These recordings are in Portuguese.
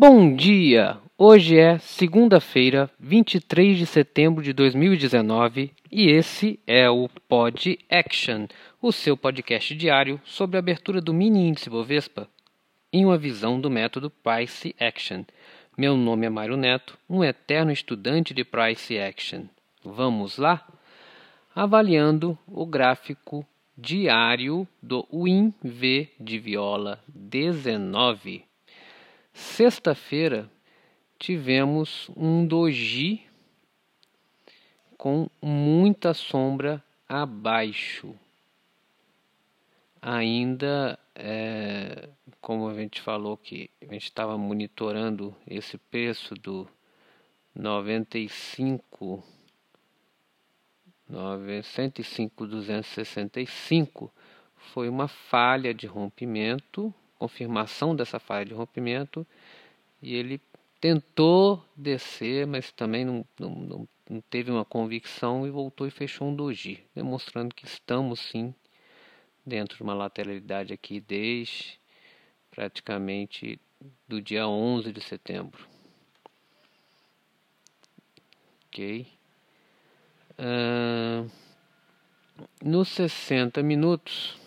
Bom dia! Hoje é segunda-feira, 23 de setembro de 2019 e esse é o Pod Action, o seu podcast diário sobre a abertura do mini índice Bovespa em uma visão do método Price Action. Meu nome é Mário Neto, um eterno estudante de Price Action. Vamos lá? Avaliando o gráfico diário do WinV de viola 19. Sexta-feira tivemos um doji com muita sombra abaixo. Ainda, é, como a gente falou que a gente estava monitorando esse preço do 95 105.265 foi uma falha de rompimento, confirmação dessa falha de rompimento, e ele tentou descer, mas também não, não, não, teve uma convicção e voltou e fechou um doji, demonstrando que estamos sim dentro de uma lateralidade aqui desde praticamente do dia 11 de setembro. Ok. Uh, nos 60 minutos,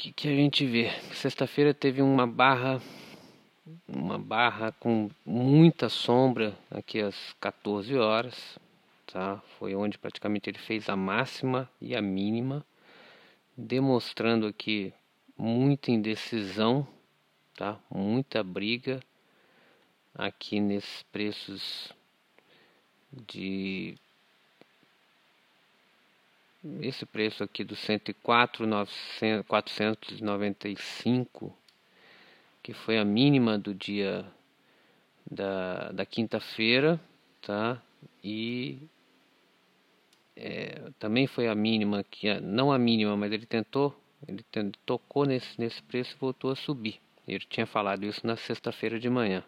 que, que a gente vê? Sexta-feira teve uma barra, uma barra com muita sombra aqui às 14 horas, tá? Foi onde praticamente ele fez a máxima e a mínima, demonstrando aqui muita indecisão, tá? Muita briga aqui nesses preços de esse preço aqui do 104,495 que foi a mínima do dia da, da quinta-feira, tá? E é, também foi a mínima que não a mínima, mas ele tentou, ele tocou nesse nesse preço e voltou a subir. Ele tinha falado isso na sexta-feira de manhã,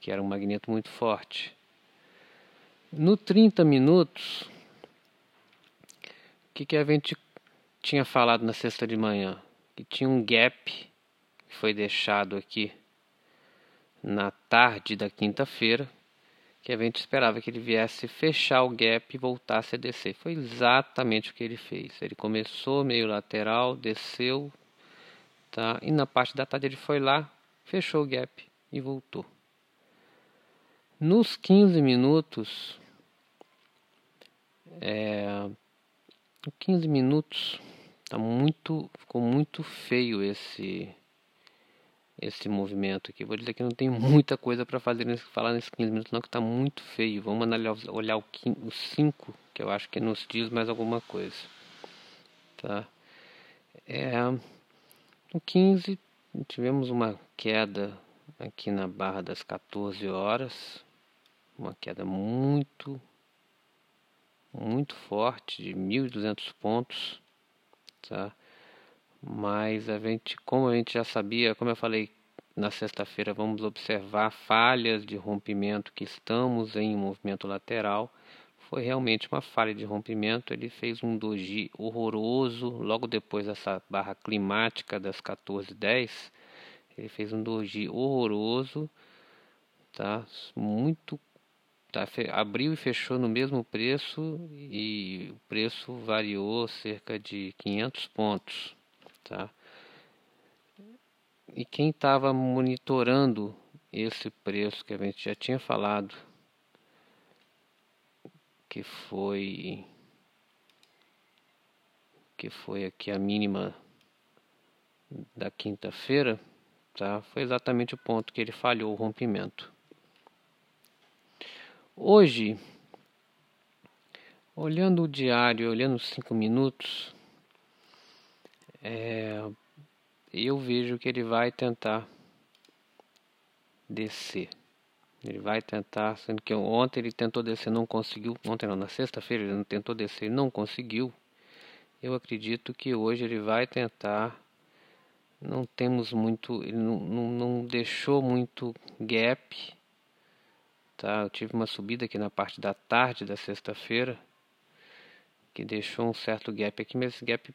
que era um magneto muito forte. No 30 minutos, que, que a gente tinha falado na sexta de manhã? Que tinha um gap que foi deixado aqui na tarde da quinta-feira, que a gente esperava que ele viesse fechar o gap e voltasse a descer. Foi exatamente o que ele fez. Ele começou meio lateral, desceu, tá? E na parte da tarde ele foi lá, fechou o gap e voltou. Nos 15 minutos, é, 15 minutos tá muito ficou muito feio esse esse movimento aqui. Vou dizer que não tem muita coisa para fazer nesse, falar nesses 15 minutos não que está muito feio. Vamos analisar, olhar o 5, que eu acho que nos diz mais alguma coisa. Tá? É, no 15 tivemos uma queda aqui na barra das 14 horas, uma queda muito muito forte de 1.200 pontos, tá? Mas a gente, como a gente já sabia, como eu falei na sexta-feira, vamos observar falhas de rompimento que estamos em movimento lateral. Foi realmente uma falha de rompimento. Ele fez um doji horroroso logo depois dessa barra climática das 14:10. Ele fez um doji horroroso, tá? Muito tá, abriu e fechou no mesmo preço e o preço variou cerca de 500 pontos, tá? E quem estava monitorando esse preço que a gente já tinha falado, que foi que foi aqui a mínima da quinta-feira, tá? Foi exatamente o ponto que ele falhou o rompimento. Hoje, olhando o diário, olhando os cinco minutos, é, eu vejo que ele vai tentar descer. Ele vai tentar, sendo que ontem ele tentou descer, não conseguiu. Ontem não, na sexta-feira ele tentou descer, não conseguiu. Eu acredito que hoje ele vai tentar. Não temos muito, ele não, não, não deixou muito gap Tá? Eu tive uma subida aqui na parte da tarde da sexta-feira que deixou um certo gap aqui, mas esse gap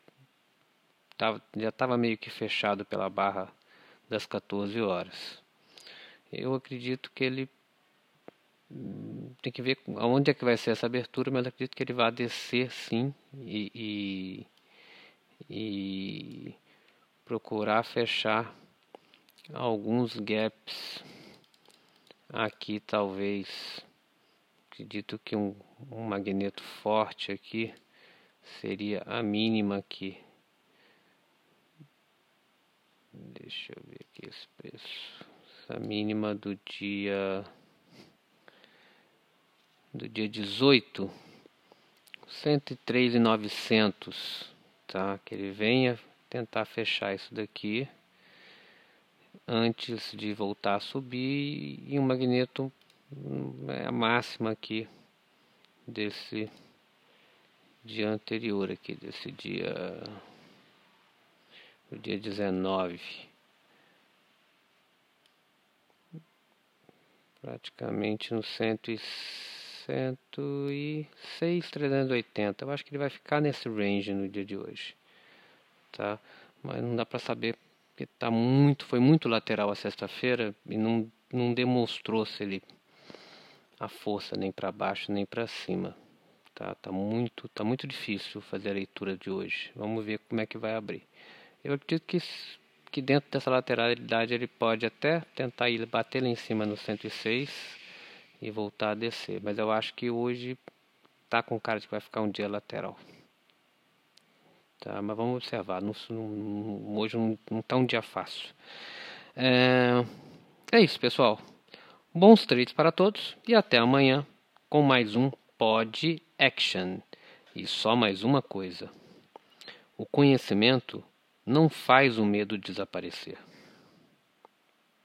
tava, já estava meio que fechado pela barra das 14 horas. Eu acredito que ele hum, tem que ver aonde é que vai ser essa abertura, mas acredito que ele vai descer sim e, e, e procurar fechar alguns gaps aqui talvez acredito que um, um magneto forte aqui seria a mínima aqui. Deixa eu ver aqui esse preço. Essa mínima do dia do dia 18 103,900 tá? Que ele venha tentar fechar isso daqui antes de voltar a subir e o magneto é a máxima aqui desse dia anterior aqui desse dia o dia 19 praticamente no 106 380 eu acho que ele vai ficar nesse range no dia de hoje tá? Mas não dá para saber porque tá muito foi muito lateral a sexta-feira e não, não demonstrou se ele a força nem para baixo nem para cima. Tá tá muito tá muito difícil fazer a leitura de hoje. Vamos ver como é que vai abrir. Eu acredito que que dentro dessa lateralidade ele pode até tentar ir bater lá em cima no 106 e voltar a descer, mas eu acho que hoje tá com cara de que vai ficar um dia lateral. Tá, mas vamos observar, não, não, hoje não, não tá um dia fácil. É, é isso, pessoal. Bons trades para todos e até amanhã com mais um Pod Action. E só mais uma coisa: o conhecimento não faz o medo desaparecer.